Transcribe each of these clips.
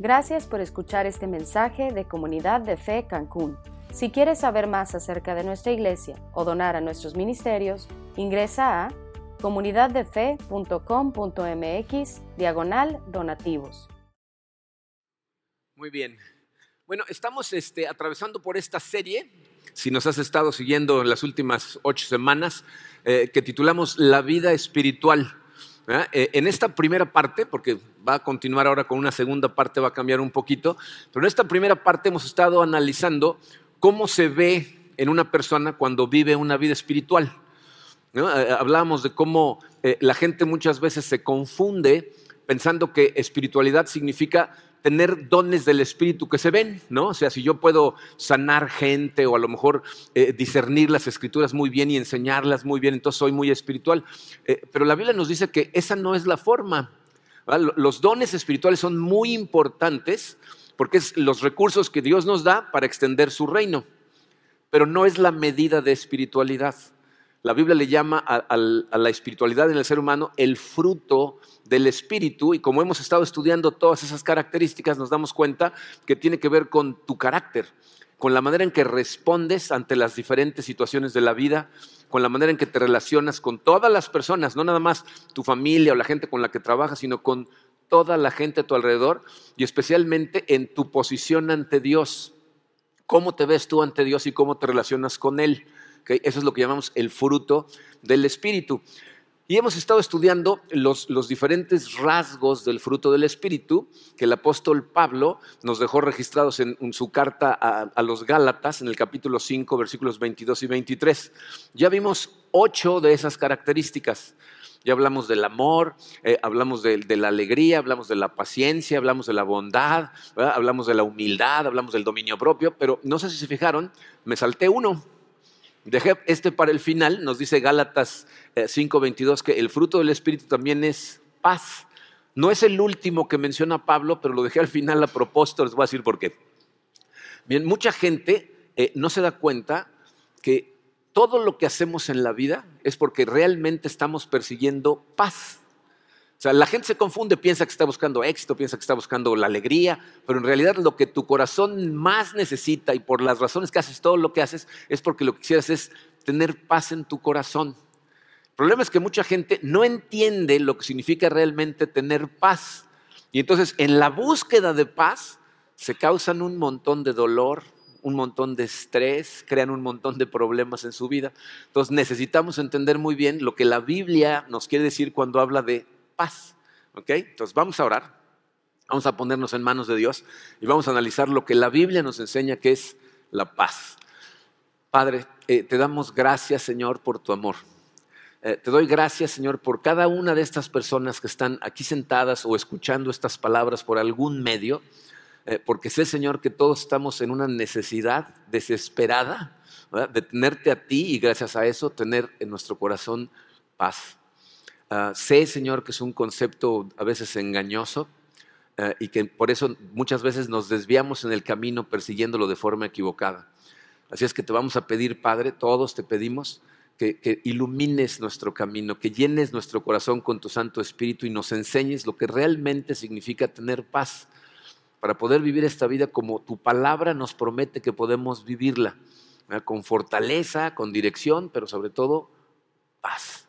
Gracias por escuchar este mensaje de Comunidad de Fe Cancún. Si quieres saber más acerca de nuestra iglesia o donar a nuestros ministerios, ingresa a comunidaddefe.com.mx diagonal donativos. Muy bien. Bueno, estamos este, atravesando por esta serie, si nos has estado siguiendo en las últimas ocho semanas, eh, que titulamos La vida espiritual. Eh, en esta primera parte, porque va a continuar ahora con una segunda parte, va a cambiar un poquito, pero en esta primera parte hemos estado analizando cómo se ve en una persona cuando vive una vida espiritual. Eh, hablábamos de cómo eh, la gente muchas veces se confunde pensando que espiritualidad significa tener dones del espíritu que se ven, ¿no? O sea, si yo puedo sanar gente o a lo mejor eh, discernir las escrituras muy bien y enseñarlas muy bien, entonces soy muy espiritual. pero la Biblia nos dice que esa no es la forma. Los dones espirituales son muy importantes porque es los recursos que Dios nos da para extender su reino, pero no es la medida de espiritualidad. La Biblia le llama a, la espiritualidad en el ser humano el fruto del espíritu y como hemos estado estudiando todas esas características nos damos cuenta que tiene que ver con tu carácter, con la manera en que respondes ante las diferentes situaciones de la vida, con la manera en que te relacionas con todas las personas, no nada más tu familia o la gente con la que trabajas, sino con toda la gente a tu alrededor y especialmente en tu posición ante Dios. ¿Cómo te ves tú ante Dios y cómo te relacionas con Él? Eso es lo que llamamos el fruto del Espíritu. Y hemos estado estudiando los, diferentes rasgos del fruto del Espíritu que el apóstol Pablo nos dejó registrados en, su carta a, los Gálatas en el capítulo 5, versículos 22 y 23. Ya vimos ocho de esas características. Ya hablamos del amor, eh, hablamos de, la alegría, hablamos de la paciencia, hablamos de la bondad, hablamos de la humildad, hablamos del dominio propio, pero no sé si se fijaron, me salté uno. Dejé este para el final, nos dice Gálatas 5:22 eh, que el fruto del Espíritu también es paz. No es el último que menciona Pablo, pero lo dejé al final a propósito, les voy a decir por qué. Bien, mucha gente eh, no se da cuenta que todo lo que hacemos en la vida es porque realmente estamos persiguiendo paz. O sea, la gente se confunde, piensa que está buscando éxito, piensa que está buscando la alegría, pero en realidad lo que tu corazón más necesita y por las razones que haces todo lo que haces es porque lo que quisieras es tener paz en tu corazón. El problema es que mucha gente no entiende lo que significa realmente tener paz. Y entonces en la búsqueda de paz se causan un montón de dolor, un montón de estrés, crean un montón de problemas en su vida. Entonces necesitamos entender muy bien lo que la Biblia nos quiere decir cuando habla de paz. ¿Ok? Entonces vamos a orar, vamos a ponernos en manos de Dios y vamos a analizar lo que la Biblia nos enseña que es la paz. Padre, eh, te damos gracias Señor por tu amor. Eh, te doy gracias, Señor, por cada una de estas personas que están aquí sentadas o escuchando estas palabras por algún medio. Eh, porque sé, Señor, que todos estamos en una necesidad desesperada de tenerte a ti y gracias a eso tener en nuestro corazón paz. Ah, sé, Señor, que es un concepto a veces engañoso eh, y que por eso muchas veces nos desviamos en el camino persiguiéndolo de forma equivocada. Así es que te vamos a pedir, Padre, todos te pedimos que, que, ilumines nuestro camino, que llenes nuestro corazón con tu Santo Espíritu y nos enseñes lo que realmente significa tener paz para poder vivir esta vida como tu palabra nos promete que podemos vivirla, con fortaleza, con dirección, pero sobre todo paz.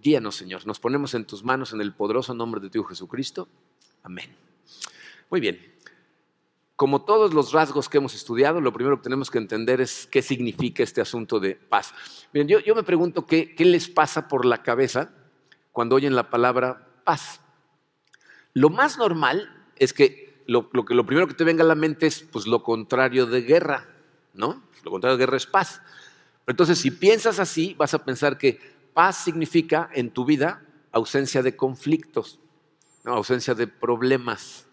Guíanos, Señor. Nos ponemos en tus manos en el poderoso nombre de tu Jesucristo. Amén. Muy bien. Como todos los rasgos que hemos estudiado, lo primero que tenemos que entender es qué significa este asunto de paz. Bien, yo, me pregunto qué, qué les pasa por la cabeza cuando oyen la palabra paz. Lo más normal es que lo, lo primero que te venga a la mente es pues, lo contrario de guerra, ¿no? Lo contrario de guerra es paz. Entonces, si piensas así, vas a pensar que paz significa en tu vida ausencia de conflictos, ausencia de problemas.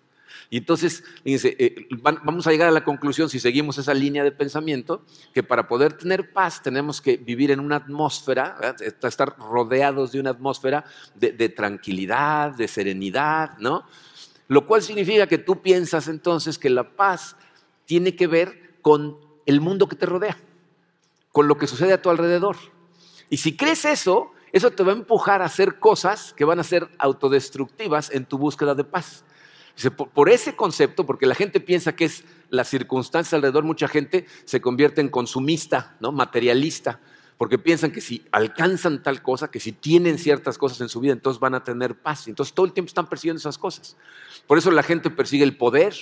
Y entonces, fíjense, eh, vamos a llegar a la conclusión, si seguimos esa línea de pensamiento, que para poder tener paz tenemos que vivir en una atmósfera, estar rodeados de una atmósfera de, de tranquilidad, de serenidad, ¿no? Lo cual significa que tú piensas entonces que la paz tiene que ver con el mundo que te rodea, con lo que sucede a tu alrededor. Y si crees eso, eso te va a empujar a hacer cosas que van a ser autodestructivas en tu búsqueda de paz. por ese concepto, porque la gente piensa que es la circunstancia alrededor, mucha gente se convierte en consumista, ¿no? materialista, porque piensan que si alcanzan tal cosa, que si tienen ciertas cosas en su vida, entonces van a tener paz. Entonces todo el tiempo están persiguiendo esas cosas. Por eso la gente persigue el poder,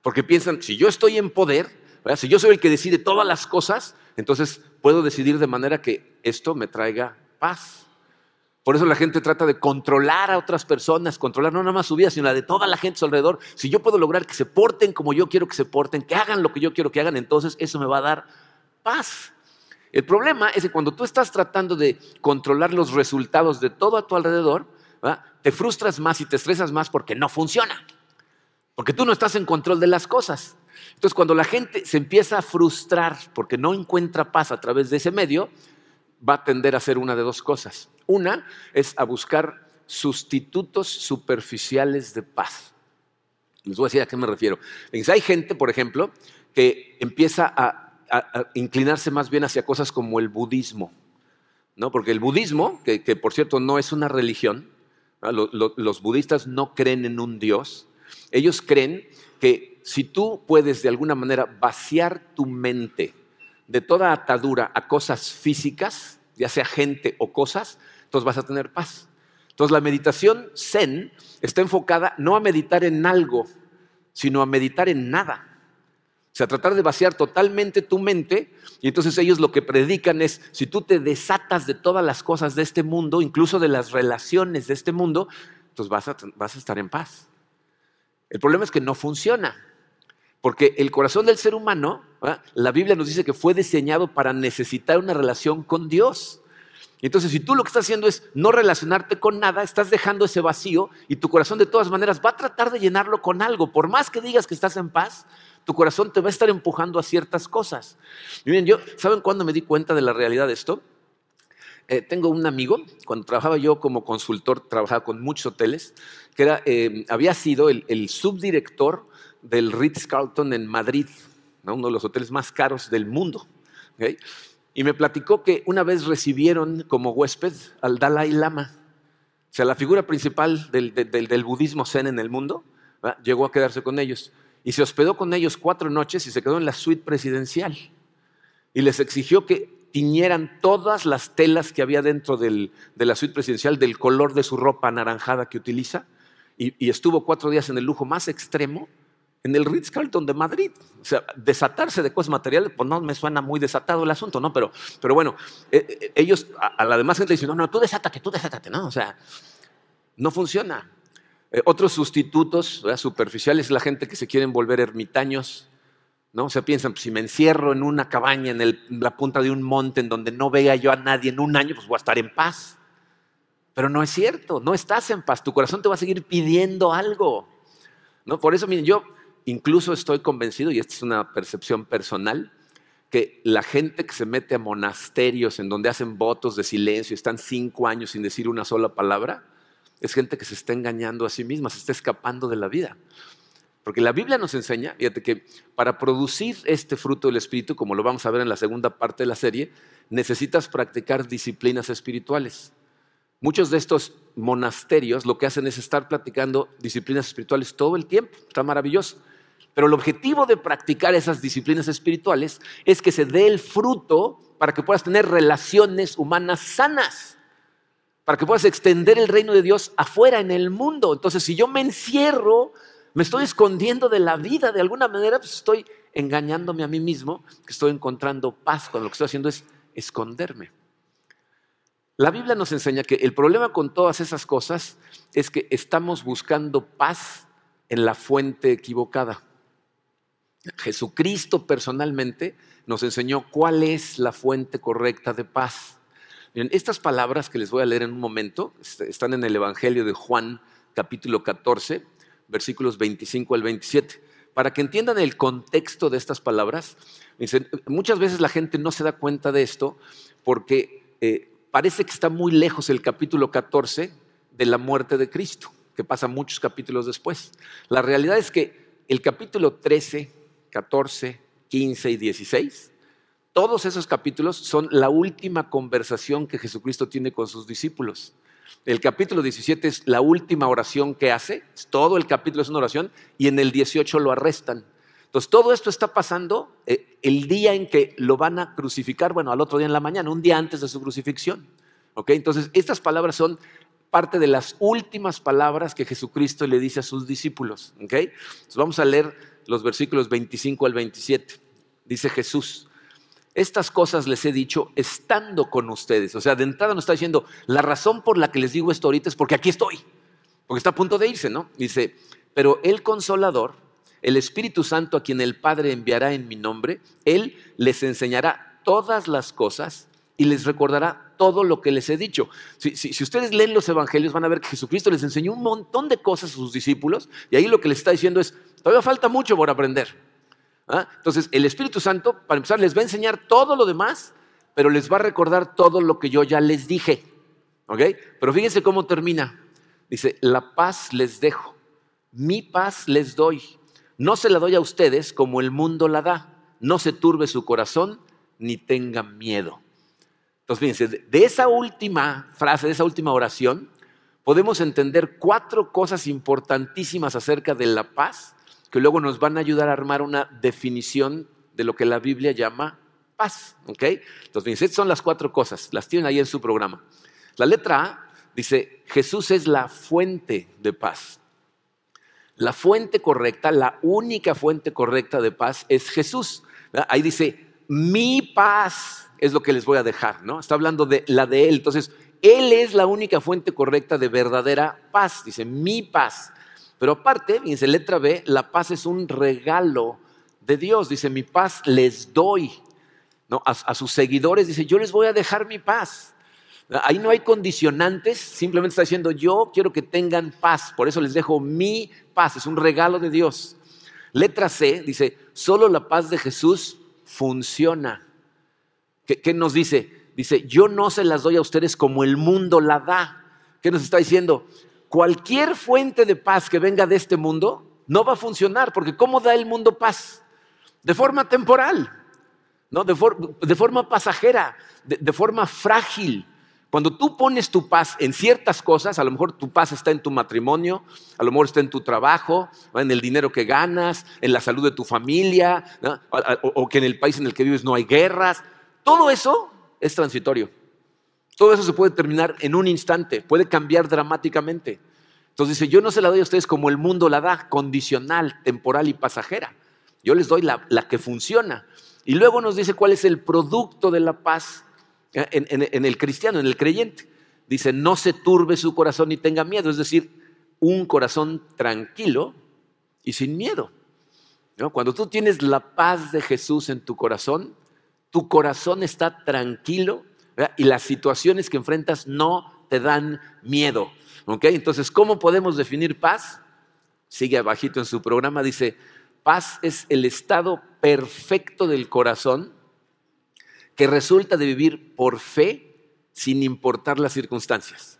porque piensan, si yo estoy en poder, si yo soy el que decide todas las cosas, entonces puedo decidir de manera que esto me traiga paz. Por eso la gente trata de controlar a otras personas, controlar no nada más su vida, sino la de toda la gente a su alrededor. Si yo puedo lograr que se porten como yo quiero que se porten, que hagan lo que yo quiero que hagan, entonces eso me va a dar paz. El problema es que cuando tú estás tratando de controlar los resultados de todo a tu alrededor, te frustras más y te estresas más porque no funciona. Porque tú no estás en control de las cosas. Entonces, cuando la gente se empieza a frustrar porque no encuentra paz a través de ese medio, va a tender a hacer una de dos cosas. Una es a buscar sustitutos superficiales de paz. Les voy a decir a qué me refiero. Hay gente, por ejemplo, que empieza a, inclinarse más bien hacia cosas como el budismo. ¿no? Porque el budismo, que, por cierto no es una religión, los budistas no creen en un Dios, ellos creen que si tú puedes de alguna manera vaciar tu mente de toda atadura a cosas físicas, ya sea gente o cosas, entonces vas a tener paz. Entonces la meditación zen está enfocada no a meditar en algo, sino a meditar en nada. O sea, tratar de vaciar totalmente tu mente y entonces ellos lo que predican es, si tú te desatas de todas las cosas de este mundo, incluso de las relaciones de este mundo, entonces vas a, vas a estar en paz. El problema es que no funciona. Porque el corazón del ser humano, la Biblia nos dice que fue diseñado para necesitar una relación con Dios. Entonces, si tú lo que estás haciendo es no relacionarte con nada, estás dejando ese vacío y tu corazón de todas maneras va a tratar de llenarlo con algo. Por más que digas que estás en paz, tu corazón te va a estar empujando a ciertas cosas. Miren, yo, ¿saben cuándo me di cuenta de la realidad de esto? Eh, tengo un amigo, cuando trabajaba yo como consultor, trabajaba con muchos hoteles, que era, eh, había sido el subdirector del Ritz-Carlton en Madrid, uno de los hoteles más caros del mundo. Y me platicó que una vez recibieron como huésped al Dalai Lama, o sea, la figura principal del, budismo zen en el mundo, llegó a quedarse con ellos. Y se hospedó con ellos cuatro noches y se quedó en la suite presidencial. Y les exigió que tiñeran todas las telas que había dentro de la suite presidencial del color de su ropa anaranjada que utiliza. y estuvo cuatro días en el lujo más extremo en el Ritz-Carlton de Madrid. O sea, desatarse de cosas materiales, pues no me suena muy desatado el asunto, ¿no? Pero, pero bueno, eh, eh, ellos, a, la demás gente dicen, no, no, tú desátate, tú desátate, ¿no? O sea, no funciona. Eh, otros sustitutos superficiales es la gente que se quieren volver ermitaños, ¿no? O sea, piensan, pues, si me encierro en una cabaña en, la punta de un monte en donde no vea yo a nadie en un año, pues voy a estar en paz. Pero no es cierto, no estás en paz, tu corazón te va a seguir pidiendo algo. ¿no? Por eso, miren, yo Incluso estoy convencido, y esta es una percepción personal, que la gente que se mete a monasterios en donde hacen votos de silencio, están cinco años sin decir una sola palabra, es gente que se está engañando a sí misma, se está escapando de la vida. Porque la Biblia nos enseña, fíjate que para producir este fruto del Espíritu, como lo vamos a ver en la segunda parte de la serie, necesitas practicar disciplinas espirituales. Muchos de estos monasterios lo que hacen es estar practicando disciplinas espirituales todo el tiempo, está maravilloso. Pero el objetivo de practicar esas disciplinas espirituales es que se dé el fruto para que puedas tener relaciones humanas sanas, para que puedas extender el reino de Dios afuera en el mundo. Entonces, si yo me encierro, me estoy escondiendo de la vida de alguna manera, pues estoy engañándome a mí mismo, que estoy encontrando paz cuando lo que estoy haciendo es esconderme. La Biblia nos enseña que el problema con todas esas cosas es que estamos buscando paz en la fuente equivocada. Jesucristo personalmente nos enseñó cuál es la fuente correcta de paz. estas palabras que les voy a leer en un momento este, están en el Evangelio de Juan, capítulo 14, versículos 25 al 27. Para que entiendan el contexto de estas palabras, muchas veces la gente no se da cuenta de esto porque eh, parece que está muy lejos el capítulo 14 de la muerte de Cristo, que pasa muchos capítulos después. La realidad es que el capítulo 13 14, 15 y 16. Todos esos capítulos son la última conversación que Jesucristo tiene con sus discípulos. El capítulo 17 es la última oración que hace, todo el capítulo es una oración, y en el 18 lo arrestan. Entonces, todo esto está pasando eh, el día en que lo van a crucificar, bueno, al otro día en la mañana, un día antes de su crucifixión. ¿Ok? Entonces, estas palabras son parte de las últimas palabras que Jesucristo le dice a sus discípulos. ¿Ok? Entonces, vamos a leer los versículos 25 al 27. Dice Jesús, estas cosas les he dicho estando con ustedes. O sea, de entrada nos está diciendo, la razón por la que les digo esto ahorita es porque aquí estoy, porque está a punto de irse, ¿no? Dice, pero el consolador, el Espíritu Santo a quien el Padre enviará en mi nombre, Él les enseñará todas las cosas y les recordará todo lo que les he dicho. Si, ustedes leen los evangelios van a ver que Jesucristo les enseñó un montón de cosas a sus discípulos y ahí lo que les está diciendo es, todavía falta mucho por aprender. ¿Ah? Entonces, el Espíritu Santo, para empezar, les va a enseñar todo lo demás, pero les va a recordar todo lo que yo ya les dije. ¿Ok? Pero fíjense cómo termina. Dice, la paz les dejo, mi paz les doy. No se la doy a ustedes como el mundo la da. No se turbe su corazón ni tengan miedo. Entonces, fíjense, de esa última frase, de esa última oración, podemos entender cuatro cosas importantísimas acerca de la paz que luego nos van a ayudar a armar una definición de lo que la Biblia llama paz. ¿ok? Entonces, estas son las cuatro cosas, las tienen ahí en su programa. La letra A dice, Jesús es la fuente de paz. La fuente correcta, la única fuente correcta de paz es Jesús. Ahí dice, mi paz es lo que les voy a dejar, ¿no? Está hablando de la de Él. Entonces, Él es la única fuente correcta de verdadera paz. Dice, mi paz. Pero aparte, fíjense, letra B, la paz es un regalo de Dios. Dice, mi paz les doy. a sus seguidores dice, yo les voy a dejar mi paz. Ahí no hay condicionantes, simplemente está diciendo, yo quiero que tengan paz, por eso les dejo mi paz, es un regalo de Dios. Letra C dice, solo la paz de Jesús funciona. ¿Qué, nos dice? Dice, yo no se las doy a ustedes como el mundo la da. ¿Qué nos está diciendo? Cualquier fuente de paz que venga de este mundo no va a funcionar, porque ¿cómo da el mundo paz? De forma temporal, ¿no? de, forma pasajera, de forma frágil. Cuando tú pones tu paz en ciertas cosas, a lo mejor tu paz está en tu matrimonio, a lo mejor está en tu trabajo, en el dinero que ganas, en la salud de tu familia, o, que en el país en el que vives no hay guerras. Todo eso es transitorio. Todo eso se puede terminar en un instante, puede cambiar dramáticamente. Entonces dice, yo no se la doy a ustedes como el mundo la da, condicional, temporal y pasajera. Yo les doy la, la que funciona. Y luego nos dice cuál es el producto de la paz eh, en, el cristiano, en el creyente. Dice, no se turbe su corazón ni tenga miedo, es decir, un corazón tranquilo y sin miedo. Cuando tú tienes la paz de Jesús en tu corazón, tu corazón está tranquilo y las situaciones que enfrentas no te dan miedo. Entonces, ¿cómo podemos definir paz? Sigue abajito en su programa, dice, paz es el estado perfecto del corazón que resulta de vivir por fe sin importar las circunstancias.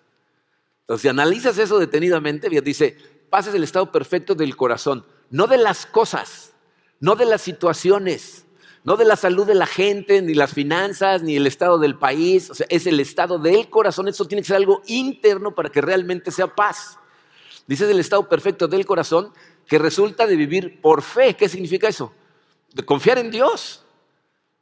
Entonces, si analizas eso detenidamente, dice, pases el estado perfecto del corazón, no de las cosas, no de las situaciones, no de la salud de la gente, ni las finanzas, ni el estado del país, o sea, es el estado del corazón, eso tiene que ser algo interno para que realmente sea paz. Dice el estado perfecto del corazón que resulta de vivir por fe. ¿Qué significa eso? De confiar en Dios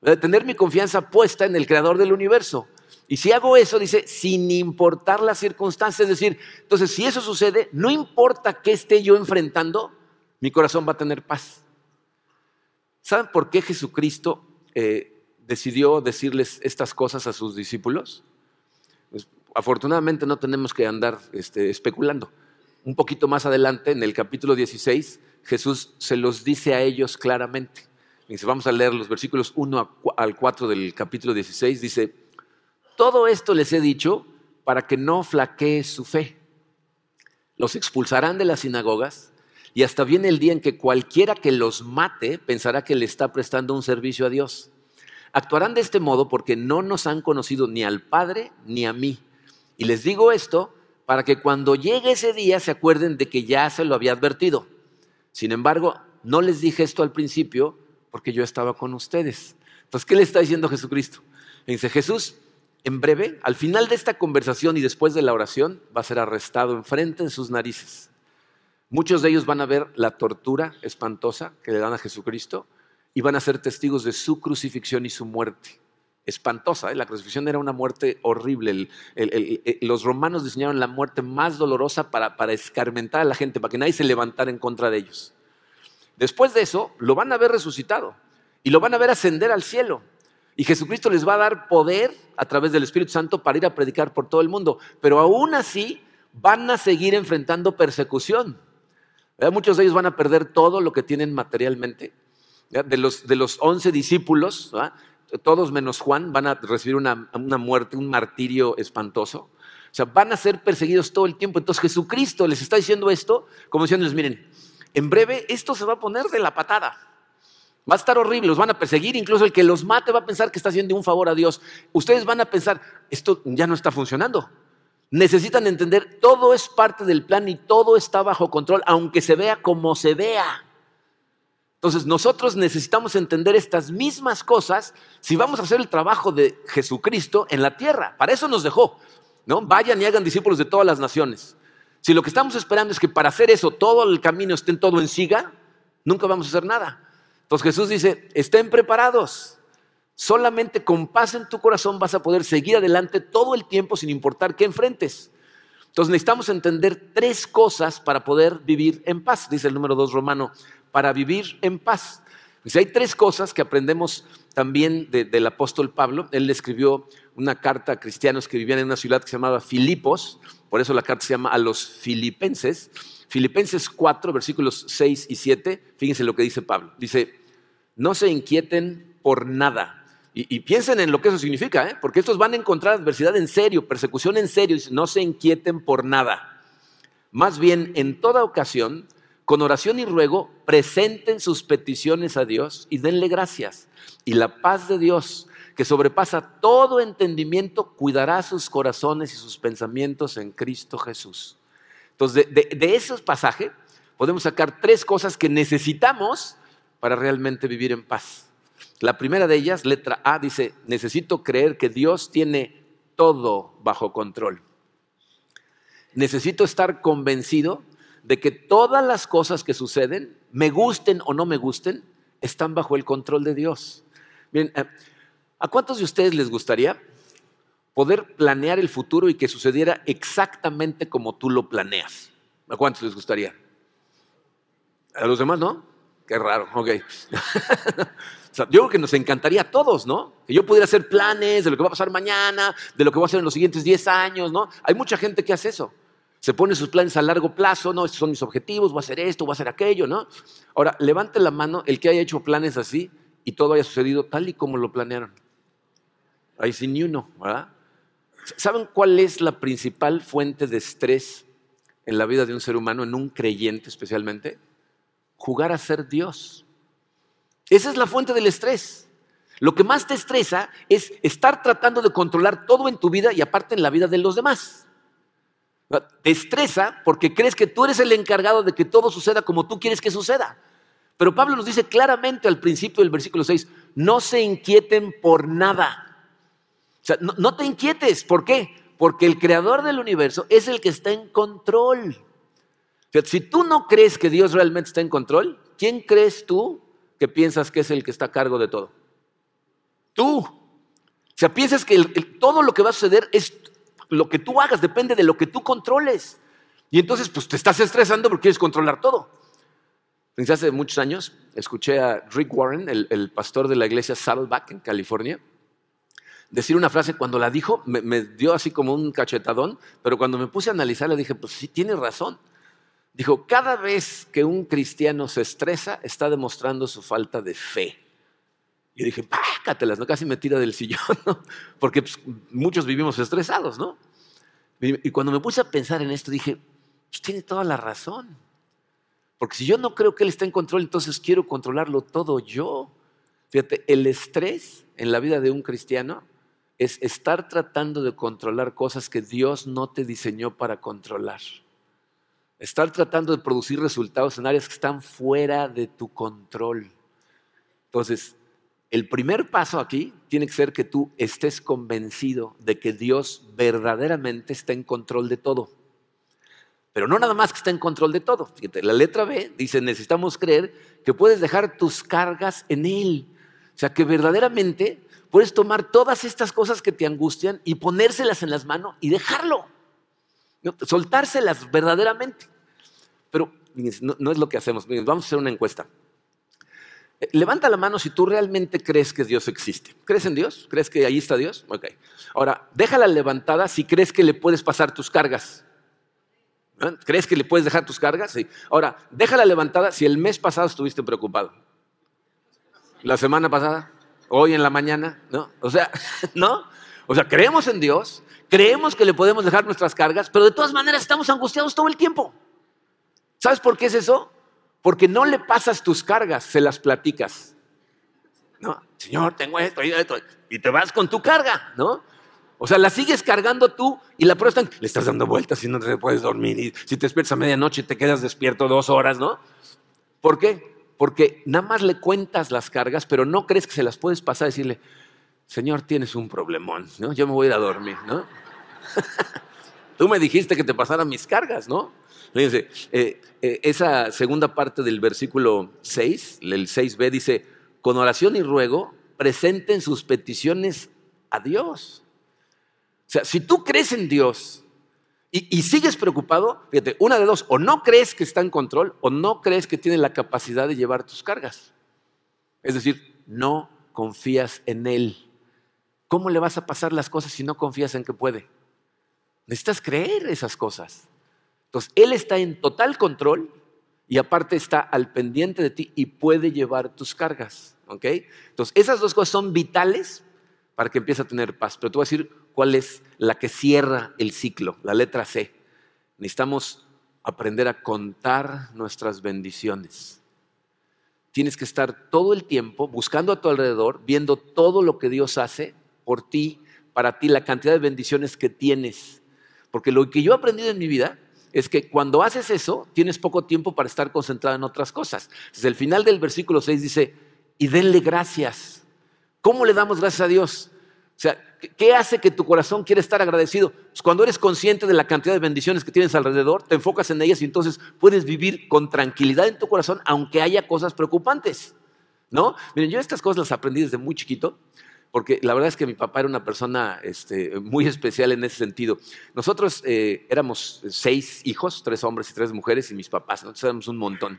de tener mi confianza puesta en el creador del universo. Y si hago eso, dice, sin importar las circunstancias, es decir, entonces si eso sucede, no importa qué esté yo enfrentando, mi corazón va a tener paz. ¿Saben por qué Jesucristo eh, decidió decirles estas cosas a sus discípulos? Pues, afortunadamente no tenemos que andar este, especulando. Un poquito más adelante, en el capítulo 16, Jesús se los dice a ellos claramente vamos a leer los versículos 1 al 4 del capítulo 16. Dice, todo esto les he dicho para que no flaquee su fe. Los expulsarán de las sinagogas y hasta viene el día en que cualquiera que los mate pensará que le está prestando un servicio a Dios. Actuarán de este modo porque no nos han conocido ni al Padre ni a mí. Y les digo esto para que cuando llegue ese día se acuerden de que ya se lo había advertido. Sin embargo, no les dije esto al principio porque yo estaba con ustedes. Entonces, ¿qué le está diciendo Jesucristo? dice, Jesús, en breve, al final de esta conversación y después de la oración, va a ser arrestado enfrente de sus narices. Muchos de ellos van a ver la tortura espantosa que le dan a Jesucristo y van a ser testigos de su crucifixión y su muerte. Espantosa, ¿eh? la crucifixión era una muerte horrible. los romanos diseñaron la muerte más dolorosa para, para escarmentar a la gente, para que nadie se levantara en contra de ellos. Después de eso, lo van a ver resucitado y lo van a ver ascender al cielo. Y Jesucristo les va a dar poder a través del Espíritu Santo para ir a predicar por todo el mundo. Pero aún así van a seguir enfrentando persecución. Muchos de ellos van a perder todo lo que tienen materialmente. De los, de los 11 discípulos, todos menos Juan van a recibir una, una muerte, un martirio espantoso. O sea, van a ser perseguidos todo el tiempo. Entonces Jesucristo les está diciendo esto, como diciéndoles, miren, en breve esto se va a poner de la patada. Va a estar horrible, los van a perseguir, incluso el que los mate va a pensar que está haciendo un favor a Dios. Ustedes van a pensar, esto ya no está funcionando. Necesitan entender, todo es parte del plan y todo está bajo control, aunque se vea como se vea. Entonces nosotros necesitamos entender estas mismas cosas si vamos a hacer el trabajo de Jesucristo en la tierra. Para eso nos dejó. ¿no? Vayan y hagan discípulos de todas las naciones. Si lo que estamos esperando es que para hacer eso todo el camino esté todo en siga, nunca vamos a hacer nada. Entonces Jesús dice, estén preparados. Solamente con paz en tu corazón vas a poder seguir adelante todo el tiempo sin importar qué enfrentes. Entonces necesitamos entender tres cosas para poder vivir en paz, dice el número dos romano, para vivir en paz. Dice, hay tres cosas que aprendemos también del apóstol Pablo. Él escribió una carta a cristianos que vivían en una ciudad que se llamaba Filipos, por eso la carta se llama a los filipenses. Filipenses 4, versículos 6 y 7, fíjense lo que dice Pablo. Dice, no se inquieten por nada. Y, piensen en lo que eso significa, ¿eh? porque estos van a encontrar adversidad en serio, persecución en serio. Dice, no se inquieten por nada. Más bien, en toda ocasión, con oración y ruego, presenten sus peticiones a Dios y denle gracias. Y la paz de Dios, que sobrepasa todo entendimiento, cuidará sus corazones y sus pensamientos en Cristo Jesús. Entonces, de, de, ese pasaje podemos sacar tres cosas que necesitamos para realmente vivir en paz. La primera de ellas, letra A, dice, necesito creer que Dios tiene todo bajo control. Necesito estar convencido de que todas las cosas que suceden, me gusten o no me gusten, están bajo el control de Dios. Eh, ¿a cuántos de ustedes les gustaría poder planear el futuro y que sucediera exactamente como tú lo planeas. ¿A cuántos les gustaría? A los demás, ¿no? Qué raro, ok. yo creo que nos encantaría a todos, ¿no? Que yo pudiera hacer planes de lo que va a pasar mañana, de lo que va a hacer en los siguientes 10 años, ¿no? Hay mucha gente que hace eso. Se pone sus planes a largo plazo, ¿no? Estos son mis objetivos, voy a hacer esto, voy a hacer aquello, ¿no? Ahora, levante la mano el que haya hecho planes así y todo haya sucedido tal y como lo planearon. Ahí sí ni uno, ¿verdad? ¿Saben cuál es la principal fuente de estrés en la vida de un ser humano, en un creyente especialmente? Jugar a ser Dios. Esa es la fuente del estrés. Lo que más te estresa es estar tratando de controlar todo en tu vida y aparte en la vida de los demás. Te estresa porque crees que tú eres el encargado de que todo suceda como tú quieres que suceda. Pero Pablo nos dice claramente al principio del versículo 6, no se inquieten por nada sea, no, te inquietes. ¿Por qué? Porque el creador del universo es el que está en control. Si tú no crees que Dios realmente está en control, ¿quién crees tú que piensas que es el que está a cargo de todo? Tú. O sea, piensas que todo lo que va a suceder es lo que tú hagas, depende de lo que tú controles. Y entonces, pues te estás estresando porque quieres controlar todo. Hace muchos años escuché a Rick Warren, el, pastor de la iglesia Saddleback en California, decir una frase, cuando la dijo me, dio así como un cachetadón, pero cuando me puse a analizar le dije, pues sí, tiene razón. Dijo, cada vez que un cristiano se estresa, está demostrando su falta de fe. Y dije, pácatelas, ¿no? Casi me tira del sillón. Porque pues, muchos vivimos estresados, ¿no? Y cuando me puse a pensar en esto, dije, pues tiene toda la razón. Porque si yo no creo que Él está en control, entonces quiero controlarlo todo yo. Fíjate, el estrés en la vida de un cristiano es estar tratando de controlar cosas que Dios no te diseñó para controlar. Estar tratando de producir resultados en áreas que están fuera de tu control. Entonces, el primer paso aquí tiene que ser que tú estés convencido de que Dios verdaderamente está en control de todo. Pero no nada más que está en control de todo. La letra B dice, necesitamos creer que puedes dejar tus cargas en Él. O sea, que verdaderamente puedes tomar todas estas cosas que te angustian y ponérselas en las manos y dejarlo. Soltárselas verdaderamente. Pero no, es lo que hacemos. vamos a hacer una encuesta. Eh, levanta la mano si tú realmente crees que Dios existe. ¿Crees en Dios? ¿Crees que ahí está Dios? Ok. Ahora, déjala levantada si crees que le puedes pasar tus cargas. ¿Crees que le puedes dejar tus cargas? Sí. Ahora, déjala levantada si el mes pasado estuviste preocupado. La semana pasada, hoy en la mañana, ¿no? O sea, ¿no? O sea, creemos en Dios, creemos que le podemos dejar nuestras cargas, pero de todas maneras estamos angustiados todo el tiempo. ¿Sabes por qué es eso? Porque no le pasas tus cargas, se las platicas. No, Señor, tengo esto y esto. Y te vas con tu carga, ¿no? O sea, la sigues cargando tú y la prueba está le estás dando vueltas y no te puedes dormir. Y si te despiertas a medianoche te quedas despierto dos horas, ¿no? ¿Por qué? Porque nada más le cuentas las cargas, pero no crees que se las puedes pasar y decirle, Señor, tienes un problemón, ¿no? Yo me voy a ir a dormir, ¿no? Tú me dijiste que te pasara mis cargas, ¿no? Fíjense, eh, eh, esa segunda parte del versículo 6, el 6b, dice, con oración y ruego, presenten sus peticiones a Dios. O sea, si tú crees en Dios y, sigues preocupado, fíjate, una de dos, o no crees que está en control o no crees que tiene la capacidad de llevar tus cargas. Es decir, no confías en Él. ¿Cómo le vas a pasar las cosas si no confías en que puede? Necesitas creer esas cosas. Entonces, Él está en total control y aparte está al pendiente de ti y puede llevar tus cargas. ¿ok? Entonces, esas dos cosas son vitales para que empieces a tener paz. Pero te voy a decir cuál es la que cierra el ciclo, la letra C. Necesitamos aprender a contar nuestras bendiciones. Tienes que estar todo el tiempo buscando a tu alrededor, viendo todo lo que Dios hace por ti, para ti, la cantidad de bendiciones que tienes. Porque lo que yo he aprendido en mi vida es que cuando haces eso, tienes poco tiempo para estar concentrado en otras cosas. Desde el final del versículo 6 dice, y denle gracias. ¿Cómo le damos gracias a Dios? O sea, ¿qué hace que tu corazón quiera estar agradecido? Pues cuando eres consciente de la cantidad de bendiciones que tienes alrededor, te enfocas en ellas y entonces puedes vivir con tranquilidad en tu corazón, aunque haya cosas preocupantes. ¿No? Miren, yo estas cosas las aprendí desde muy chiquito porque la verdad es que mi papá era una persona este, muy especial en ese sentido. Nosotros eh, éramos seis hijos, tres hombres y tres mujeres, y mis papás, éramos un montón.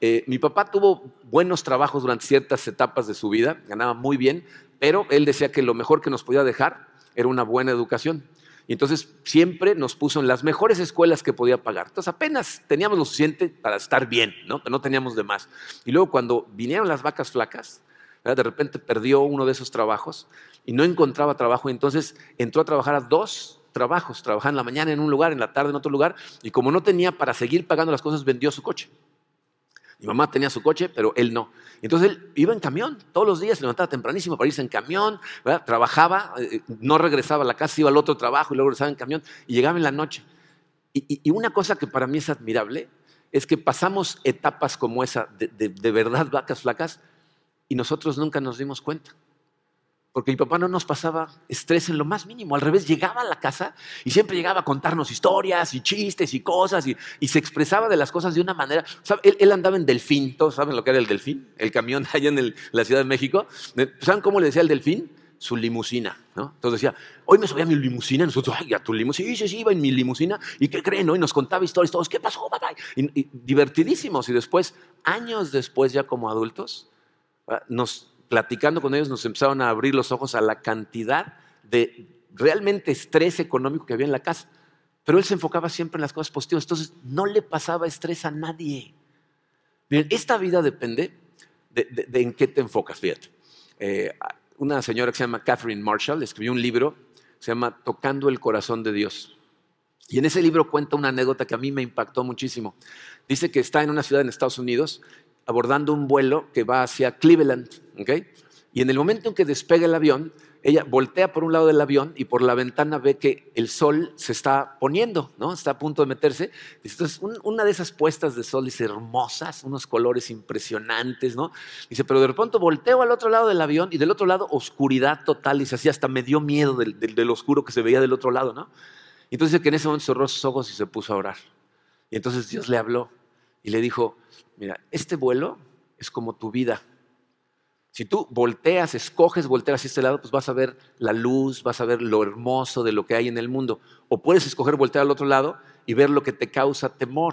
Eh, mi papá tuvo buenos trabajos durante ciertas etapas de su vida, ganaba muy bien, pero él decía que lo mejor que nos podía dejar era una buena educación. Y entonces siempre nos puso en las mejores escuelas que podía pagar. Entonces apenas teníamos lo suficiente para estar bien, ¿no? no teníamos de más. Y luego cuando vinieron las vacas flacas, de repente perdió uno de esos trabajos y no encontraba trabajo. Entonces entró a trabajar a dos trabajos. Trabajaba en la mañana en un lugar, en la tarde en otro lugar. Y como no tenía para seguir pagando las cosas, vendió su coche. Mi mamá tenía su coche, pero él no. Entonces él iba en camión todos los días, se levantaba tempranísimo para irse en camión, trabajaba, eh, no regresaba a la casa, iba al otro trabajo y luego regresaba en camión y llegaba en la noche. Y, una cosa que para mí es admirable es que pasamos etapas como esa, de, de verdad vacas flacas, y nosotros nunca nos dimos cuenta. Porque mi papá no nos pasaba estrés en lo más mínimo. Al revés, llegaba a la casa y siempre llegaba a contarnos historias y chistes y cosas y, se expresaba de las cosas de una manera. Él, andaba en delfín. ¿Todos saben lo que era el delfín? El camión allá en la Ciudad de México. ¿Saben cómo le decía el delfín? Su limusina. ¿no? Entonces decía, hoy me subí a mi limusina. Nosotros, ay, a tu limusina. Sí, sí, sí, iba en mi limusina. ¿Y qué creen? Y nos contaba historias todos. ¿Qué pasó, papá? y divertidísimos. Y después, años después, ya como adultos, nos platicando con ellos nos empezaron a abrir los ojos a la cantidad de realmente estrés económico que había en la casa. Pero él se enfocaba siempre en las cosas positivas, entonces no le pasaba estrés a nadie. Miren, esta vida depende de, en qué te enfocas, fíjate. Eh, una señora que se llama Catherine Marshall escribió un libro, se llama Tocando el Corazón de Dios. Y en ese libro cuenta una anécdota que a mí me impactó muchísimo. Dice que está en una ciudad en Estados Unidos abordando un vuelo que va hacia Cleveland. ¿okay? Y en el momento en que despega el avión, ella voltea por un lado del avión y por la ventana ve que el sol se está poniendo, ¿no? Está a punto de meterse. Entonces, una de esas puestas de sol, dice, hermosas, unos colores impresionantes, ¿no? Dice, pero de repente volteo al otro lado del avión y del otro lado oscuridad total. Dice, así hasta me dio miedo del, del, oscuro que se veía del otro lado, ¿no? Entonces que en ese momento cerró sus ojos y se puso a orar. Y entonces Dios le habló y le dijo, mira, este vuelo es como tu vida si tú volteas, escoges voltear hacia este lado, pues vas a ver la luz, vas a ver lo hermoso de lo que hay en el mundo. O puedes escoger voltear al otro lado y ver lo que te causa temor.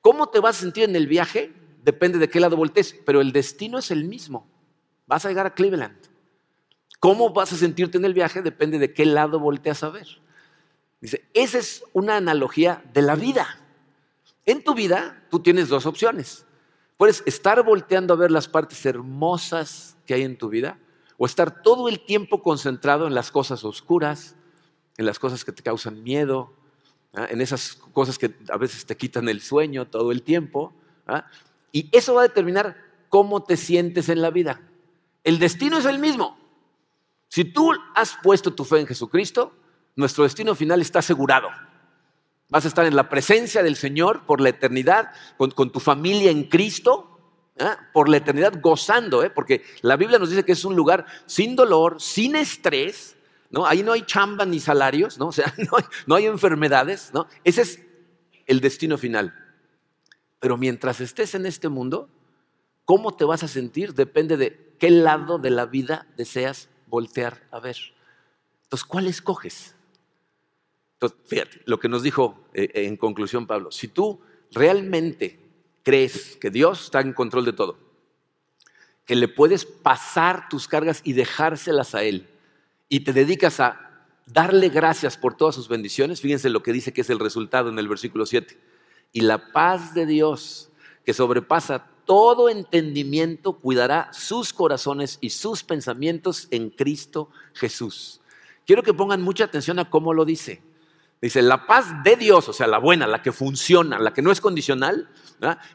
¿Cómo te vas a sentir en el viaje? Depende de qué lado voltees, pero el destino es el mismo. Vas a llegar a Cleveland. ¿Cómo vas a sentirte en el viaje? Depende de qué lado volteas a ver. Dice, esa es una analogía de la vida. En tu vida tú tienes dos opciones Puedes estar volteando a ver las partes hermosas que hay en tu vida o estar todo el tiempo concentrado en las cosas oscuras, en las cosas que te causan miedo, ¿ah? en esas cosas que a veces te quitan el sueño todo el tiempo. ¿ah? Y eso va a determinar cómo te sientes en la vida. El destino es el mismo. Si tú has puesto tu fe en Jesucristo, nuestro destino final está asegurado. Vas a estar en la presencia del Señor por la eternidad, con, tu familia en Cristo, ¿eh? por la eternidad gozando, ¿eh? porque la Biblia nos dice que es un lugar sin dolor, sin estrés, ¿no? Ahí no hay chamba ni salarios, ¿no? O sea, no hay, no hay enfermedades, ¿no? Ese es el destino final. Pero mientras estés en este mundo, cómo te vas a sentir depende de qué lado de la vida deseas voltear a ver. Entonces, ¿cuál escoges? Fíjate, lo que nos dijo eh, en conclusión Pablo, si tú realmente crees que Dios está en control de todo, que le puedes pasar tus cargas y dejárselas a Él, y te dedicas a darle gracias por todas sus bendiciones, fíjense lo que dice que es el resultado en el versículo 7. Y la paz de Dios, que sobrepasa todo entendimiento, cuidará sus corazones y sus pensamientos en Cristo Jesús. Quiero que pongan mucha atención a cómo lo dice. Dice, la paz de Dios, o sea, la buena, la que funciona, la que no es condicional,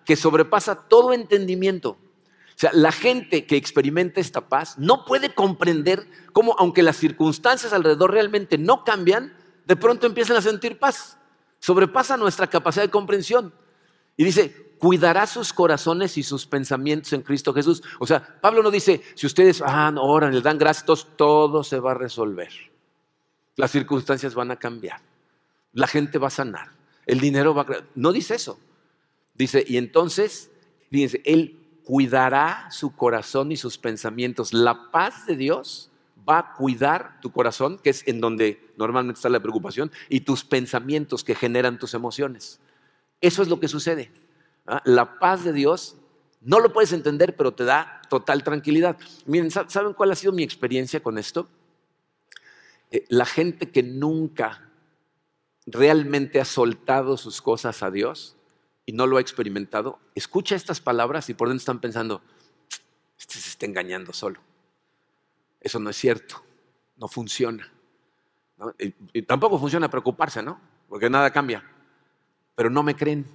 que sobrepasa todo entendimiento. O sea, la gente que experimenta esta paz no puede comprender cómo, aunque las circunstancias alrededor realmente no cambian, de pronto empiezan a sentir paz. Sobrepasa nuestra capacidad de comprensión. Y dice, cuidará sus corazones y sus pensamientos en Cristo Jesús. O sea, Pablo no dice, si ustedes ah, oran, le dan gracias, todo se va a resolver. Las circunstancias van a cambiar la gente va a sanar, el dinero va a... No dice eso. Dice, y entonces, fíjense, Él cuidará su corazón y sus pensamientos. La paz de Dios va a cuidar tu corazón, que es en donde normalmente está la preocupación, y tus pensamientos que generan tus emociones. Eso es lo que sucede. ¿ah? La paz de Dios no lo puedes entender, pero te da total tranquilidad. Miren, ¿saben cuál ha sido mi experiencia con esto? Eh, la gente que nunca realmente ha soltado sus cosas a Dios y no lo ha experimentado, escucha estas palabras y por dentro están pensando, este se está engañando solo. Eso no es cierto, no funciona. Y, tampoco funciona preocuparse, ¿no? Porque nada cambia. Pero no me creen.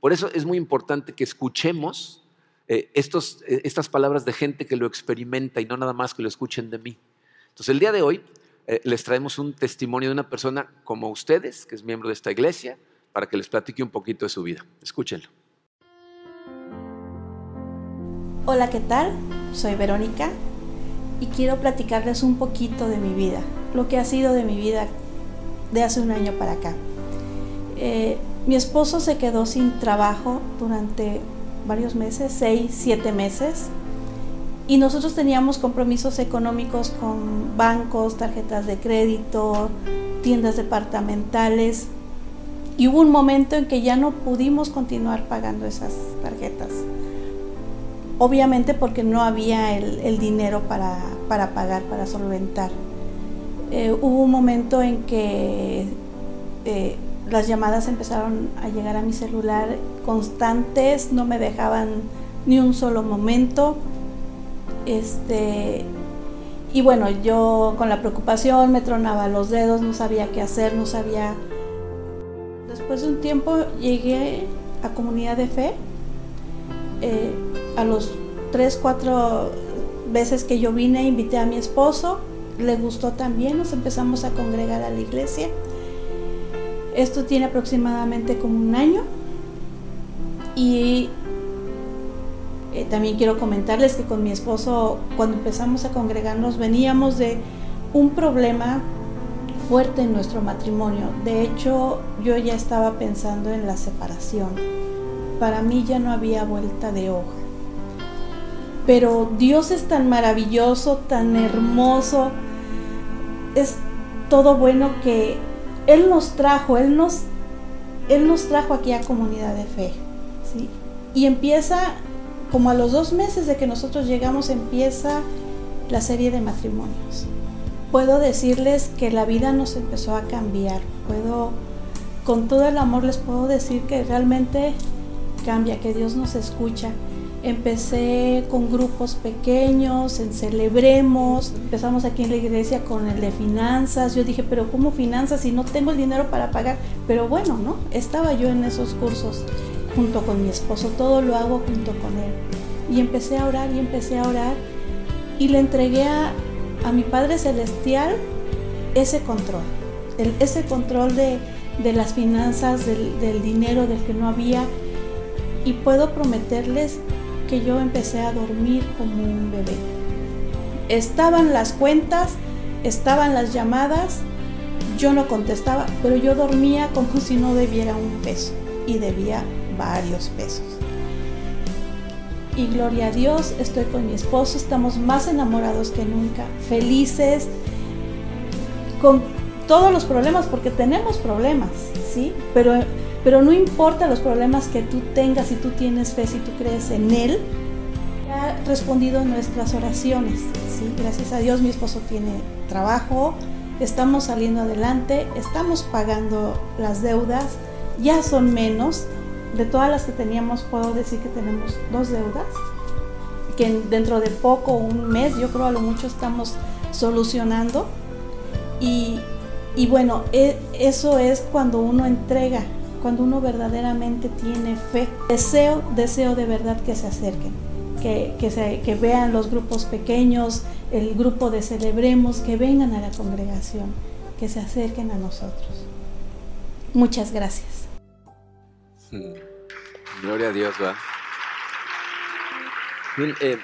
Por eso es muy importante que escuchemos eh, estos, eh, estas palabras de gente que lo experimenta y no nada más que lo escuchen de mí. Entonces el día de hoy eh, les traemos un testimonio de una persona como ustedes, que es miembro de esta iglesia, para que les platique un poquito de su vida. Escúchenlo. Hola, ¿qué tal? Soy Verónica y quiero platicarles un poquito de mi vida, lo que ha sido de mi vida de hace un año para acá. Eh, mi esposo se quedó sin trabajo durante varios meses, seis, siete meses y nosotros teníamos compromisos económicos con bancos, tarjetas de crédito, tiendas departamentales y hubo un momento en que ya no pudimos continuar pagando esas tarjetas. Obviamente porque no había el, dinero para, pagar, para solventar. Eh, hubo un momento en que eh, las llamadas empezaron a llegar a mi celular constantes, no me dejaban ni un solo momento este, y bueno, yo con la preocupación me tronaba los dedos, no sabía qué hacer, no sabía... Después de un tiempo llegué a comunidad de fe. Eh, a los 3, 4 veces que yo vine, invité a mi esposo, le gustó también, nos empezamos a congregar a la iglesia. Esto tiene aproximadamente como un año y eh, también quiero comentarles que con mi esposo cuando empezamos a congregarnos veníamos de un problema fuerte en nuestro matrimonio. De hecho, yo ya estaba pensando en la separación. Para mí ya no había vuelta de hoja. Pero Dios es tan maravilloso, tan hermoso, es todo bueno que Él nos trajo, Él nos, Él nos trajo aquí a comunidad de fe. ¿sí? Y empieza, como a los dos meses de que nosotros llegamos, empieza la serie de matrimonios puedo decirles que la vida nos empezó a cambiar. Puedo, con todo el amor les puedo decir que realmente cambia, que Dios nos escucha. Empecé con grupos pequeños, en Celebremos, empezamos aquí en la iglesia con el de finanzas. Yo dije, pero ¿cómo finanzas si no tengo el dinero para pagar? Pero bueno, ¿no? Estaba yo en esos cursos junto con mi esposo, todo lo hago junto con él. Y empecé a orar y empecé a orar y le entregué a, a mi Padre Celestial ese control, ese control de, las finanzas, del, del, dinero del que no había. Y puedo prometerles que yo empecé a dormir como un bebé. Estaban las cuentas, estaban las llamadas, yo no contestaba, pero yo dormía como si no debiera un peso y debía varios pesos y gloria a Dios, estoy con mi esposo, estamos más enamorados que nunca, felices, con todos los problemas, porque tenemos problemas, ¿sí? Pero, pero no importa los problemas que tú tengas, si tú tienes fe, si tú crees en Él, ha respondido nuestras oraciones, ¿sí? Gracias a Dios mi esposo tiene trabajo, estamos saliendo adelante, estamos pagando las deudas, ya son menos, de todas las que teníamos, puedo decir que tenemos dos deudas, que dentro de poco, un mes, yo creo a lo mucho estamos solucionando. Y, y bueno, e, eso es cuando uno entrega, cuando uno verdaderamente tiene fe. Deseo, deseo de verdad que se acerquen, que, que, se, que vean los grupos pequeños, el grupo de Celebremos, que vengan a la congregación, que se acerquen a nosotros. Muchas gracias. Gloria a Dios, va. Eh,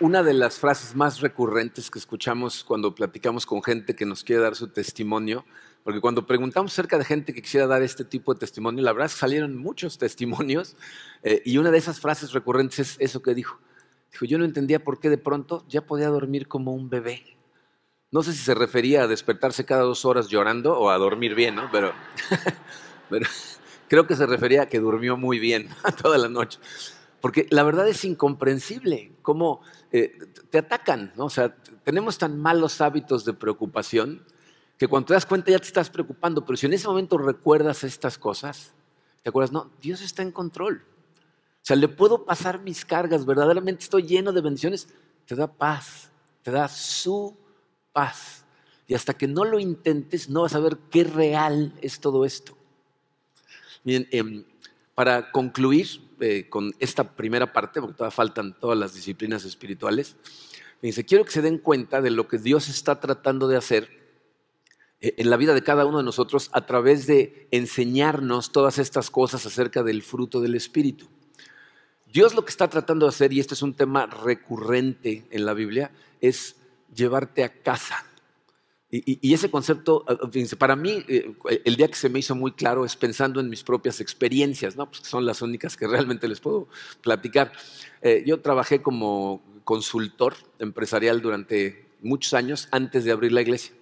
una de las frases más recurrentes que escuchamos cuando platicamos con gente que nos quiere dar su testimonio, porque cuando preguntamos acerca de gente que quisiera dar este tipo de testimonio, la verdad salieron muchos testimonios eh, y una de esas frases recurrentes es eso que dijo. Dijo, yo no entendía por qué de pronto ya podía dormir como un bebé. No sé si se refería a despertarse cada dos horas llorando o a dormir bien, ¿no? Pero pero creo que se refería a que durmió muy bien toda la noche. Porque la verdad es incomprensible cómo eh, te atacan, ¿no? O sea, tenemos tan malos hábitos de preocupación que cuando te das cuenta ya te estás preocupando, pero si en ese momento recuerdas estas cosas, te acuerdas, no, Dios está en control. O sea, le puedo pasar mis cargas, verdaderamente estoy lleno de bendiciones, te da paz, te da su paz. Y hasta que no lo intentes, no vas a ver qué real es todo esto. Bien, em, para concluir eh, con esta primera parte, porque todavía faltan todas las disciplinas espirituales, me dice, quiero que se den cuenta de lo que Dios está tratando de hacer eh, en la vida de cada uno de nosotros a través de enseñarnos todas estas cosas acerca del fruto del Espíritu. Dios lo que está tratando de hacer, y este es un tema recurrente en la Biblia, es llevarte a casa. Y, ese concepto, ah, fíjense, para mí, eh, el día que se me hizo muy claro es pensando en mis propias experiencias, ¿no? Pues son las únicas que realmente les puedo platicar. Eh, yo trabajé como consultor empresarial durante muchos años antes de abrir la iglesia.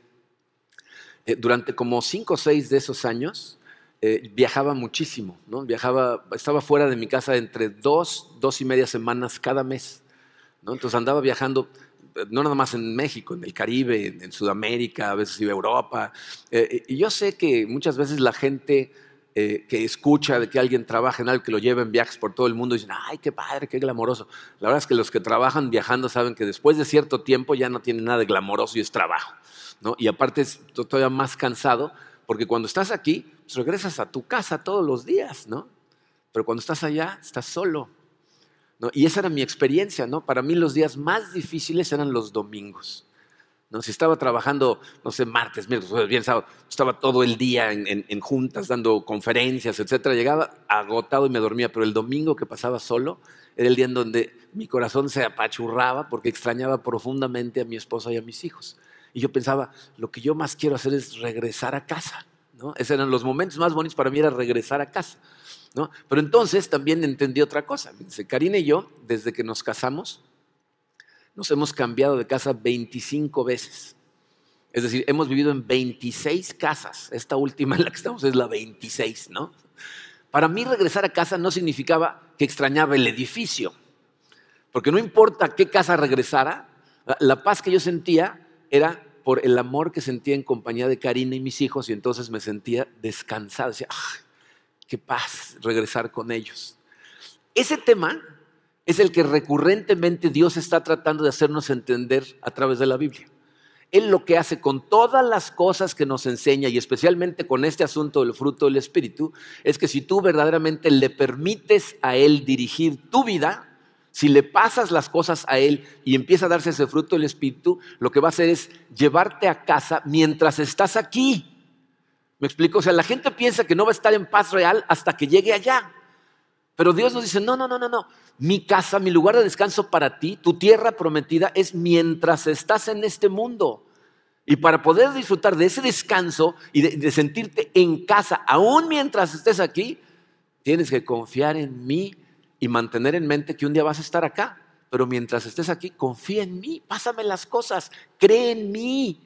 Eh, durante como cinco o seis de esos años viajaba muchísimo, ¿no? Viajaba, estaba fuera de mi casa entre dos, dos y media semanas cada mes, ¿no? Entonces andaba viajando no nada más en México, en el Caribe, en Sudamérica, a veces iba a Europa. Eh, y yo sé que muchas veces la gente eh, que escucha de que alguien trabaja en algo, que lo lleva en viajes por todo el mundo, dicen, ay, qué padre, qué glamoroso. La verdad es que los que trabajan viajando saben que después de cierto tiempo ya no tiene nada de glamoroso y es trabajo. ¿no? Y aparte es todavía más cansado, porque cuando estás aquí, pues regresas a tu casa todos los días, ¿no? Pero cuando estás allá, estás solo. Y esa era mi experiencia, ¿no? Para mí los días más difíciles eran los domingos. ¿no? Si estaba trabajando, no sé, martes, miércoles, bien sábado, estaba todo el día en, juntas, dando conferencias, etcétera, llegaba agotado y me dormía, pero el domingo que pasaba solo era el día en donde mi corazón se apachurraba porque extrañaba profundamente a mi esposa y a mis hijos. Y yo pensaba, lo que yo más quiero hacer es regresar a casa. ¿no? Esos eran los momentos más bonitos para mí, era regresar a casa. ¿No? Pero entonces también entendí otra cosa. Karina y yo, desde que nos casamos, nos hemos cambiado de casa 25 veces. Es decir, hemos vivido en 26 casas. Esta última en la que estamos es la 26, ¿no? Para mí regresar a casa no significaba que extrañaba el edificio, porque no importa qué casa regresara, la paz que yo sentía era por el amor que sentía en compañía de Karina y mis hijos y entonces me sentía descansado. Decía, qué paz regresar con ellos! Ese tema es el que recurrentemente Dios está tratando de hacernos entender a través de la Biblia. Él lo que hace con todas las cosas que nos enseña y especialmente con este asunto del fruto del Espíritu es que si tú verdaderamente le permites a Él dirigir tu vida, si le pasas las cosas a Él y empieza a darse ese fruto del Espíritu, lo que va a hacer es llevarte a casa mientras estás aquí. ¿Me explico? O sea, la gente piensa que no va a estar en paz real hasta que llegue allá. Pero Dios nos dice, no, no, no, no, no. Mi casa, mi lugar de descanso para ti, tu tierra prometida, es mientras estás en este mundo. Y para poder disfrutar de ese descanso y de, sentirte en casa, aún mientras estés aquí, tienes que confiar en mí y mantener en mente que un día vas a estar acá. Pero mientras estés aquí, confía en mí, pásame las cosas, cree en mí,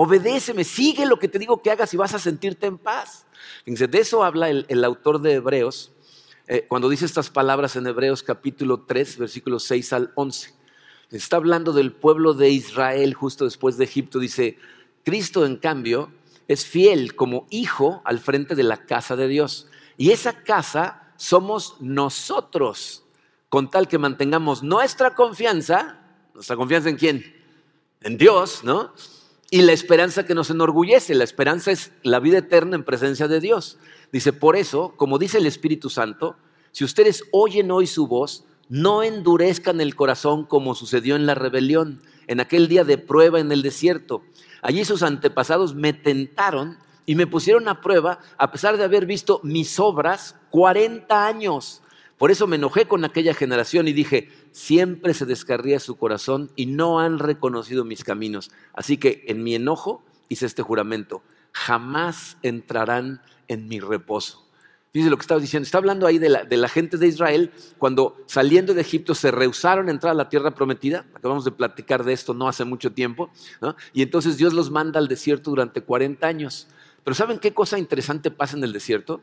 obedéceme, sigue lo que te digo que hagas y vas a sentirte en paz. de eso habla el autor de Hebreos eh, cuando dice estas palabras en Hebreos capítulo 3, versículos 6 al 11. Está hablando del pueblo de Israel justo después de Egipto. Dice, Cristo en cambio es fiel como hijo al frente de la casa de Dios. Y esa casa somos nosotros, con tal que mantengamos nuestra confianza, nuestra confianza en quién? En Dios, ¿no? Y la esperanza que nos enorgullece, la esperanza es la vida eterna en presencia de Dios. Dice, por eso, como dice el Espíritu Santo, si ustedes oyen hoy su voz, no endurezcan el corazón como sucedió en la rebelión, en aquel día de prueba en el desierto. Allí sus antepasados me tentaron y me pusieron a prueba a pesar de haber visto mis obras 40 años. Por eso me enojé con aquella generación y dije, siempre se descarría su corazón y no han reconocido mis caminos. Así que en mi enojo hice este juramento, jamás entrarán en mi reposo. Fíjense lo que estaba diciendo. Está hablando ahí de la, gente de Israel cuando saliendo de Egipto se rehusaron a entrar a la tierra prometida. Acabamos de platicar de esto no hace mucho tiempo. Y entonces Dios los manda al desierto durante 40 años. Pero ¿saben qué cosa interesante pasa en el desierto?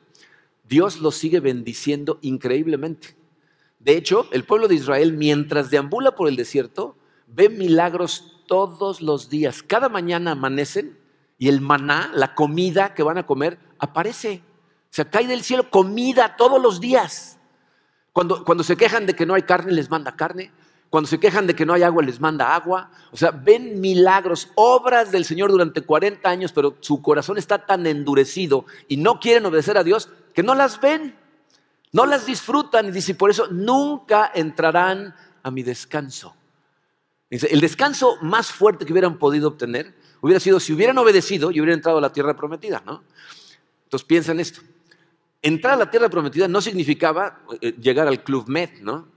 Dios los sigue bendiciendo increíblemente. De hecho, el pueblo de Israel, mientras deambula por el desierto, ve milagros todos los días. Cada mañana amanecen y el maná, la comida que van a comer, aparece. O sea, cae del cielo comida todos los días. Cuando, cuando se quejan de que no hay carne, les manda carne. Cuando se quejan de que no hay agua, les manda agua. O sea, ven milagros, obras del Señor durante 40 años, pero su corazón está tan endurecido y no quieren obedecer a Dios que no las ven, no las disfrutan. Y dice, por eso nunca entrarán a mi descanso. El descanso más fuerte que hubieran podido obtener hubiera sido si hubieran obedecido y hubieran entrado a la tierra prometida, ¿no? Entonces piensa en esto. Entrar a la tierra prometida no significaba eh, llegar al Club Med, ¿no?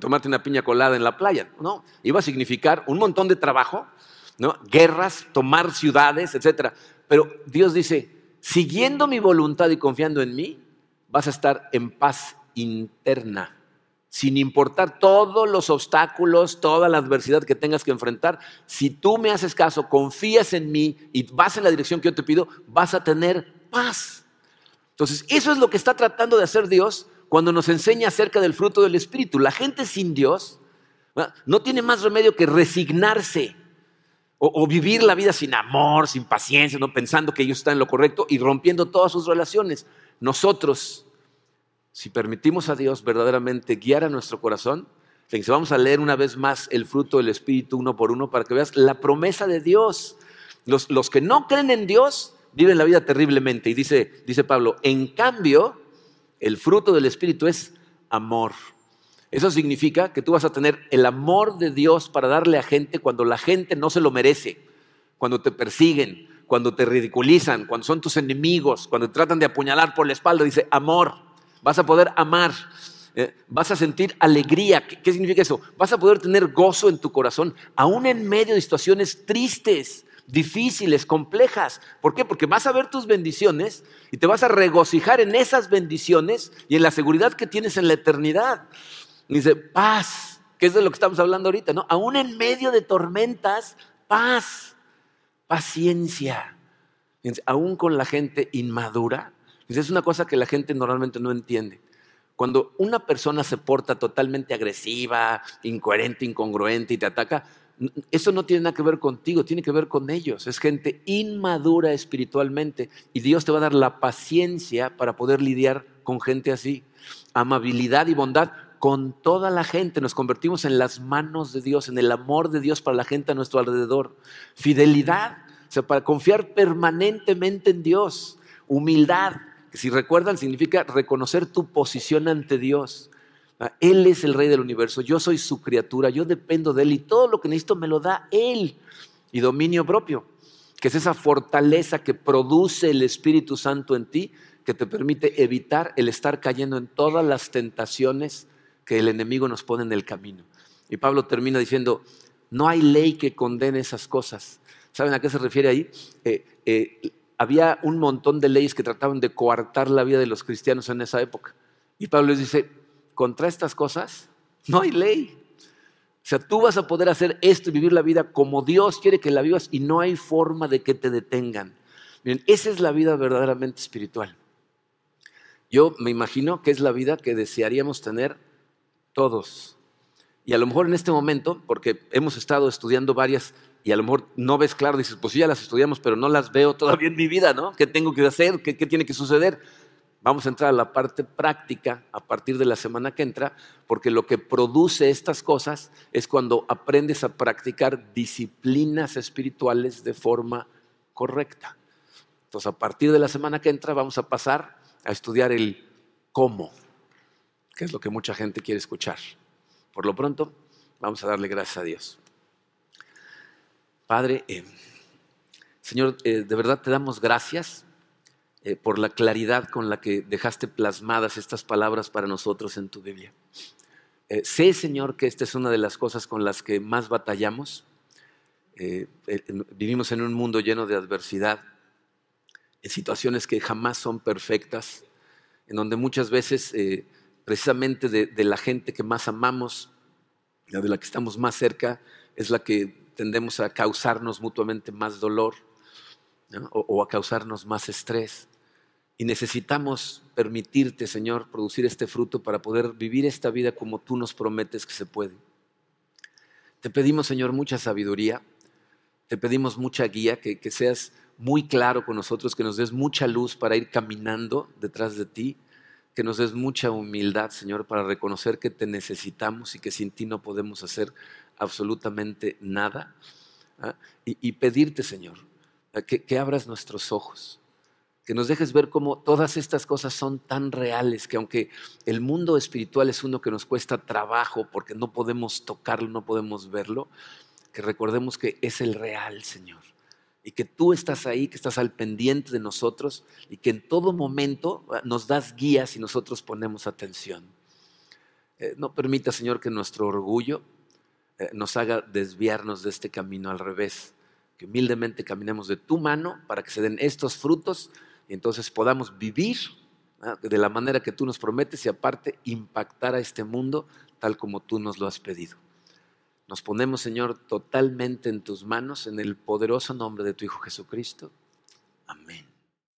Tomarte una piña colada en la playa, ¿no? Iba a significar un montón de trabajo, ¿no? Guerras, tomar ciudades, etc. Pero Dios dice, siguiendo mi voluntad y confiando en mí, vas a estar en paz interna sin importar todos los obstáculos, toda la adversidad que tengas que enfrentar, si tú me haces caso, confías en mí y vas en la dirección que yo te pido, vas a tener paz. Entonces, eso es lo que está tratando de hacer Dios cuando nos enseña acerca del fruto del Espíritu. La gente sin Dios no tiene más remedio que resignarse o, vivir la vida sin amor, sin paciencia, no pensando que ellos están en lo correcto y rompiendo todas sus relaciones. Nosotros si permitimos a Dios verdaderamente guiar a nuestro corazón, vamos a leer una vez más el fruto del Espíritu uno por uno para que veas la promesa de Dios. Los, los que no creen en Dios viven la vida terriblemente. Y dice, dice Pablo, en cambio, el fruto del Espíritu es amor, Eso significa que tú vas a tener el amor de Dios para darle a gente cuando la gente no se lo merece, cuando te persiguen, cuando te ridiculizan, cuando son tus enemigos, cuando te tratan de apuñalar por la espalda. Dice, amor, vas a poder amar, eh, vas a sentir alegría. ¿Qué, significa eso? Vas a poder tener gozo en tu corazón, aún en medio de situaciones tristes, difíciles, complejas. ¿Por qué? Porque vas a ver tus bendiciones y te vas a regocijar en esas bendiciones y en la seguridad que tienes en la eternidad. dice, paz, que es de lo que estamos hablando ahorita, ¿no? Aún en medio de tormentas, paz, paciencia. aún con la gente inmadura, es una cosa que la gente normalmente no entiende. Cuando una persona se porta totalmente agresiva, incoherente, incongruente y te ataca, eso no tiene nada que ver contigo, tiene que ver con ellos. Es gente inmadura espiritualmente y Dios te va a dar la paciencia para poder lidiar con gente así. Amabilidad y bondad con toda la gente. Nos convertimos en las manos de Dios, en el amor de Dios para la gente a nuestro alrededor. Fidelidad, o sea, para confiar permanentemente en Dios. Humildad, si recuerdan, significa reconocer tu posición ante Dios. Ah, él es el rey del universo, yo soy su criatura, yo dependo de Él y todo lo que necesito me lo da Él. Y dominio propio, que es esa fortaleza que produce el Espíritu Santo en ti, que te permite evitar el estar cayendo en todas las tentaciones que el enemigo nos pone en el camino. Y Pablo termina diciendo, no hay ley que condene esas cosas. ¿Saben a qué se refiere ahí? Eh, eh, había un montón de leyes que trataban de coartar la vida de los cristianos en esa época. Y Pablo les dice, contra estas cosas no hay ley. O sea, tú vas a poder hacer esto y vivir la vida como Dios quiere que la vivas y no hay forma de que te detengan. Miren, esa es la vida verdaderamente espiritual. Yo me imagino que es la vida que desearíamos tener todos. Y a lo mejor en este momento, porque hemos estado estudiando varias y a lo mejor no ves claro, dices, pues ya las estudiamos, pero no las veo todavía en mi vida, ¿no? ¿Qué tengo que hacer? ¿Qué, qué tiene que suceder? Vamos a entrar a la parte práctica a partir de la semana que entra, porque lo que produce estas cosas es cuando aprendes a practicar disciplinas espirituales de forma correcta. Entonces, a partir de la semana que entra vamos a pasar a estudiar el cómo, que es lo que mucha gente quiere escuchar. Por lo pronto, vamos a darle gracias a Dios. Padre, eh, Señor, eh, de verdad te damos gracias eh, por la claridad con la que dejaste plasmadas estas palabras para nosotros en tu Biblia. sé, Señor, que esta es una de las cosas con las que más batallamos. vivimos en un mundo lleno de adversidad, en situaciones que jamás son perfectas, en donde muchas veces, precisamente de, la gente que más amamos, de la que estamos más cerca, es la que tendemos a causarnos mutuamente más dolor o, a causarnos más estrés. Y necesitamos permitirte, Señor, producir este fruto para poder vivir esta vida como tú nos prometes que se puede. Te pedimos, Señor, mucha sabiduría, te pedimos mucha guía, que, que seas muy claro con nosotros, que nos des mucha luz para ir caminando detrás de ti, que nos des mucha humildad, Señor, para reconocer que te necesitamos y que sin ti no podemos hacer absolutamente nada. ¿ah? Y, pedirte, Señor, que, que abras nuestros ojos, que nos dejes ver cómo todas estas cosas son tan reales que aunque el mundo espiritual es uno que nos cuesta trabajo porque no podemos tocarlo, no podemos verlo, que recordemos que es el real, Señor. Y que tú estás ahí, que estás al pendiente de nosotros y que en todo momento ah, nos das guías y nosotros ponemos atención. Eh, no permita, Señor, que nuestro orgullo nos haga desviarnos de este camino al revés, que humildemente caminemos de tu mano para que se den estos frutos y entonces podamos vivir de la manera que tú nos prometes y aparte impactar a este mundo tal como tú nos lo has pedido. Nos ponemos, Señor, totalmente en tus manos, en el poderoso nombre de tu Hijo Jesucristo. Amén.